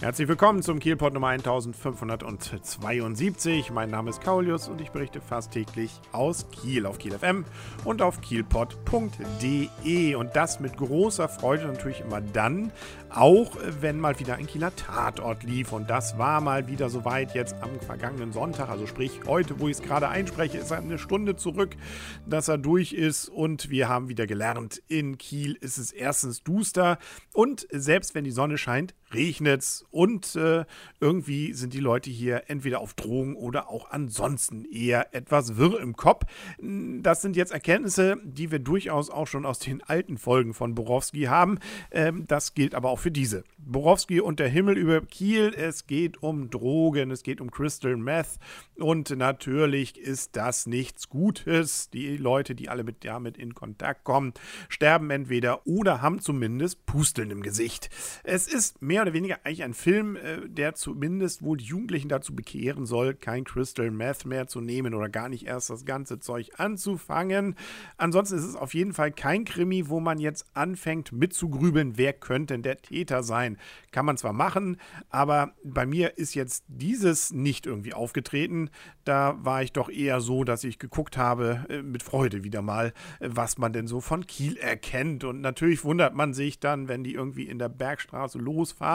Herzlich willkommen zum Kielpot Nummer 1572. Mein Name ist Kaulius und ich berichte fast täglich aus Kiel auf Kiel FM und auf kielpot.de. Und das mit großer Freude natürlich immer dann, auch wenn mal wieder ein Kieler Tatort lief. Und das war mal wieder soweit jetzt am vergangenen Sonntag. Also sprich, heute, wo ich es gerade einspreche, ist eine Stunde zurück, dass er durch ist. Und wir haben wieder gelernt, in Kiel ist es erstens duster und selbst wenn die Sonne scheint, regnet es und äh, irgendwie sind die Leute hier entweder auf Drogen oder auch ansonsten eher etwas wirr im Kopf. Das sind jetzt Erkenntnisse, die wir durchaus auch schon aus den alten Folgen von Borowski haben. Ähm, das gilt aber auch für diese. Borowski und der Himmel über Kiel. Es geht um Drogen, es geht um Crystal Meth und natürlich ist das nichts Gutes. Die Leute, die alle mit damit in Kontakt kommen, sterben entweder oder haben zumindest Pusteln im Gesicht. Es ist mehr oder weniger eigentlich ein Film, äh, der zumindest wohl die Jugendlichen dazu bekehren soll, kein Crystal Meth mehr zu nehmen oder gar nicht erst das ganze Zeug anzufangen. Ansonsten ist es auf jeden Fall kein Krimi, wo man jetzt anfängt mitzugrübeln, wer könnte denn der Täter sein. Kann man zwar machen, aber bei mir ist jetzt dieses nicht irgendwie aufgetreten. Da war ich doch eher so, dass ich geguckt habe, äh, mit Freude wieder mal, äh, was man denn so von Kiel erkennt. Und natürlich wundert man sich dann, wenn die irgendwie in der Bergstraße losfahren,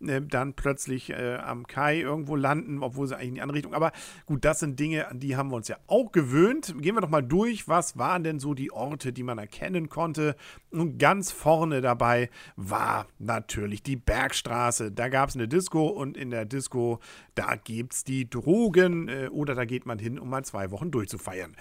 dann plötzlich äh, am Kai irgendwo landen, obwohl sie eigentlich in die andere Richtung. Aber gut, das sind Dinge, an die haben wir uns ja auch gewöhnt. Gehen wir doch mal durch, was waren denn so die Orte, die man erkennen konnte. Und ganz vorne dabei war natürlich die Bergstraße. Da gab es eine Disco und in der Disco, da gibt es die Drogen äh, oder da geht man hin, um mal zwei Wochen durchzufeiern.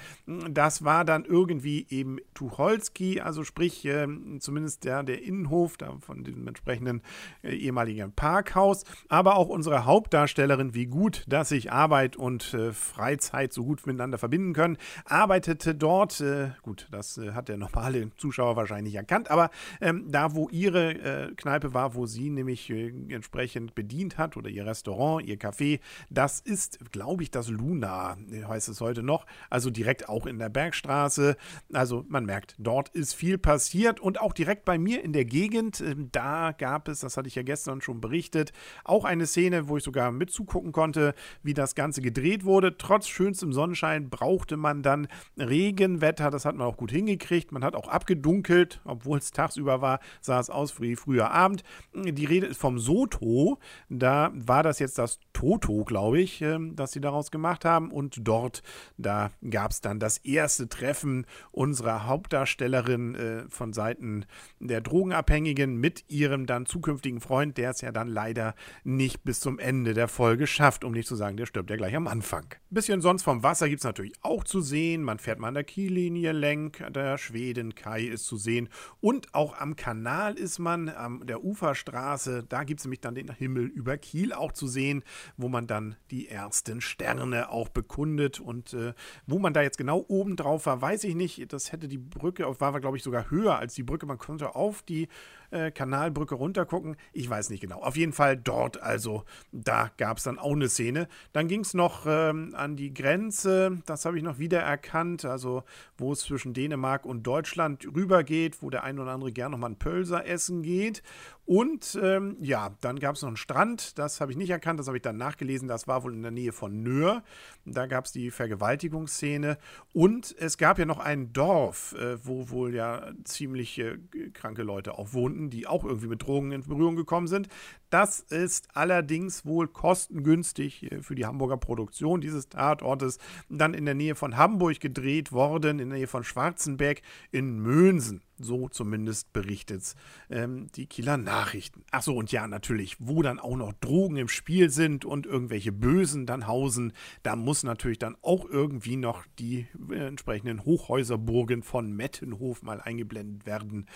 Das war dann irgendwie eben Tucholsky, also sprich äh, zumindest der, der Innenhof da von diesem entsprechenden äh, ehemaligen Parkhaus, aber auch unsere Hauptdarstellerin, wie gut, dass sich Arbeit und äh, Freizeit so gut miteinander verbinden können, arbeitete dort, äh, gut, das äh, hat der normale Zuschauer wahrscheinlich erkannt, aber ähm, da, wo ihre äh, Kneipe war, wo sie nämlich äh, entsprechend bedient hat oder ihr Restaurant, ihr Café, das ist, glaube ich, das Luna, heißt es heute noch, also direkt auch in der Bergstraße. Also man merkt, dort ist viel passiert und auch direkt bei mir in der Gegend, äh, da gab es, das hatte ich ja gestern schon berichtet, auch eine Szene, wo ich sogar mitzugucken konnte, wie das Ganze gedreht wurde. Trotz schönstem Sonnenschein brauchte man dann Regenwetter, das hat man auch gut hingekriegt. Man hat auch abgedunkelt, obwohl es tagsüber war, sah es aus wie früher Abend. Die Rede ist vom Soto, da war das jetzt das Toto, glaube ich, ähm, das sie daraus gemacht haben und dort, da gab es dann das erste Treffen unserer Hauptdarstellerin äh, von Seiten der Drogenabhängigen mit ihrem dann zukünftigen Freund, der es ja dann leider nicht bis zum Ende der Folge schafft, um nicht zu sagen, der stirbt ja gleich am Anfang. Ein bisschen sonst vom Wasser gibt es natürlich auch zu sehen. Man fährt mal an der Kiellinie lenk, der Schwedenkai ist zu sehen und auch am Kanal ist man, an der Uferstraße, da gibt es nämlich dann den Himmel über Kiel auch zu sehen, wo man dann die ersten Sterne auch bekundet und äh, wo man da jetzt genau oben drauf war, weiß ich nicht. Das hätte die Brücke, war, glaube ich, sogar höher als die Brücke. Man konnte auf die äh, Kanalbrücke runtergucken. Ich weiß nicht genau. Auf jeden Fall dort, also da gab es dann auch eine Szene. Dann ging es noch ähm, an die Grenze, das habe ich noch wieder erkannt, also wo es zwischen Dänemark und Deutschland rübergeht, wo der ein oder andere gerne nochmal ein Pölser essen geht. Und ähm, ja, dann gab es noch einen Strand, das habe ich nicht erkannt, das habe ich dann nachgelesen, das war wohl in der Nähe von Nöhr. Da gab es die Vergewaltigungsszene. Und es gab ja noch ein Dorf, äh, wo wohl ja ziemlich äh, kranke Leute auch wohnten, die auch irgendwie mit Drogen in Berührung gekommen sind. Das ist allerdings wohl kostengünstig äh, für die Hamburger Produktion dieses Tatortes dann in der Nähe von Hamburg gedreht worden, in der Nähe von Schwarzenberg in Mönsen. So zumindest berichtet ähm, die Kieler Nachrichten. Achso, und ja, natürlich, wo dann auch noch Drogen im Spiel sind und irgendwelche Bösen dann hausen, da muss natürlich dann auch irgendwie noch die äh, entsprechenden Hochhäuserburgen von Mettenhof mal eingeblendet werden.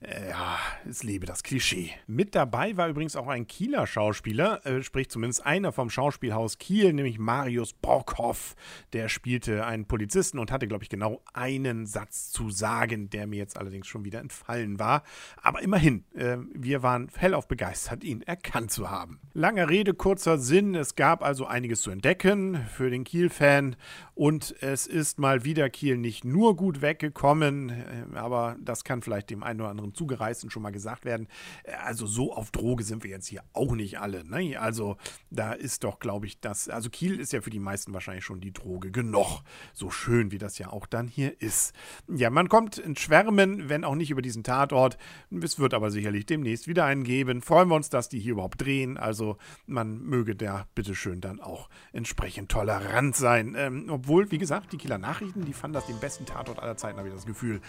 Äh, ja, es lebe das Klischee. Mit dabei war übrigens auch ein Kieler Schauspieler, äh, sprich zumindest einer vom Schauspielhaus Kiel, nämlich Marius Borkhoff. Der spielte einen Polizisten und hatte, glaube ich, genau einen Satz zu sagen, der mir jetzt allerdings schon wieder entfallen war. Aber immerhin, äh, wir waren hellauf begeistert, ihn erkannt zu haben. Lange Rede, kurzer Sinn. Es gab also einiges zu entdecken für den Kiel-Fan und es ist mal wieder Kiel nicht nur gut weggekommen, äh, aber das kann vielleicht dem einen oder anderen unseren Zugereisten schon mal gesagt werden. Äh, also so auf Droge sind wir jetzt hier auch nicht alle. Ne? Also da ist doch, glaube ich, das, also Kiel ist ja für die meisten wahrscheinlich schon die Droge genug. So schön, wie das ja auch dann hier ist. Ja, man kommt in Schwärmen, wenn auch nicht über diesen Tatort. Es wird aber sicherlich demnächst wieder einen geben. Freuen wir uns, dass die hier überhaupt drehen. Also man möge da bitteschön dann auch entsprechend tolerant sein. Ähm, obwohl, wie gesagt, die Kieler Nachrichten, die fanden das den besten Tatort aller Zeiten, habe ich das Gefühl.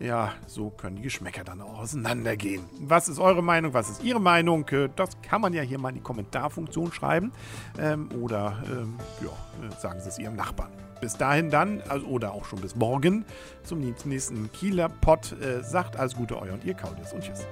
Ja, so können die Geschmäcker dann auch auseinandergehen. Was ist eure Meinung? Was ist Ihre Meinung? Äh, das kann man ja hier mal in die Kommentarfunktion schreiben. Ähm, oder ähm, ja, äh, sagen Sie es Ihrem Nachbarn. Bis dahin dann, also, oder auch schon bis morgen zum nächsten Kieler Pott. Äh, sagt alles Gute, euer und ihr Kaulius und tschüss.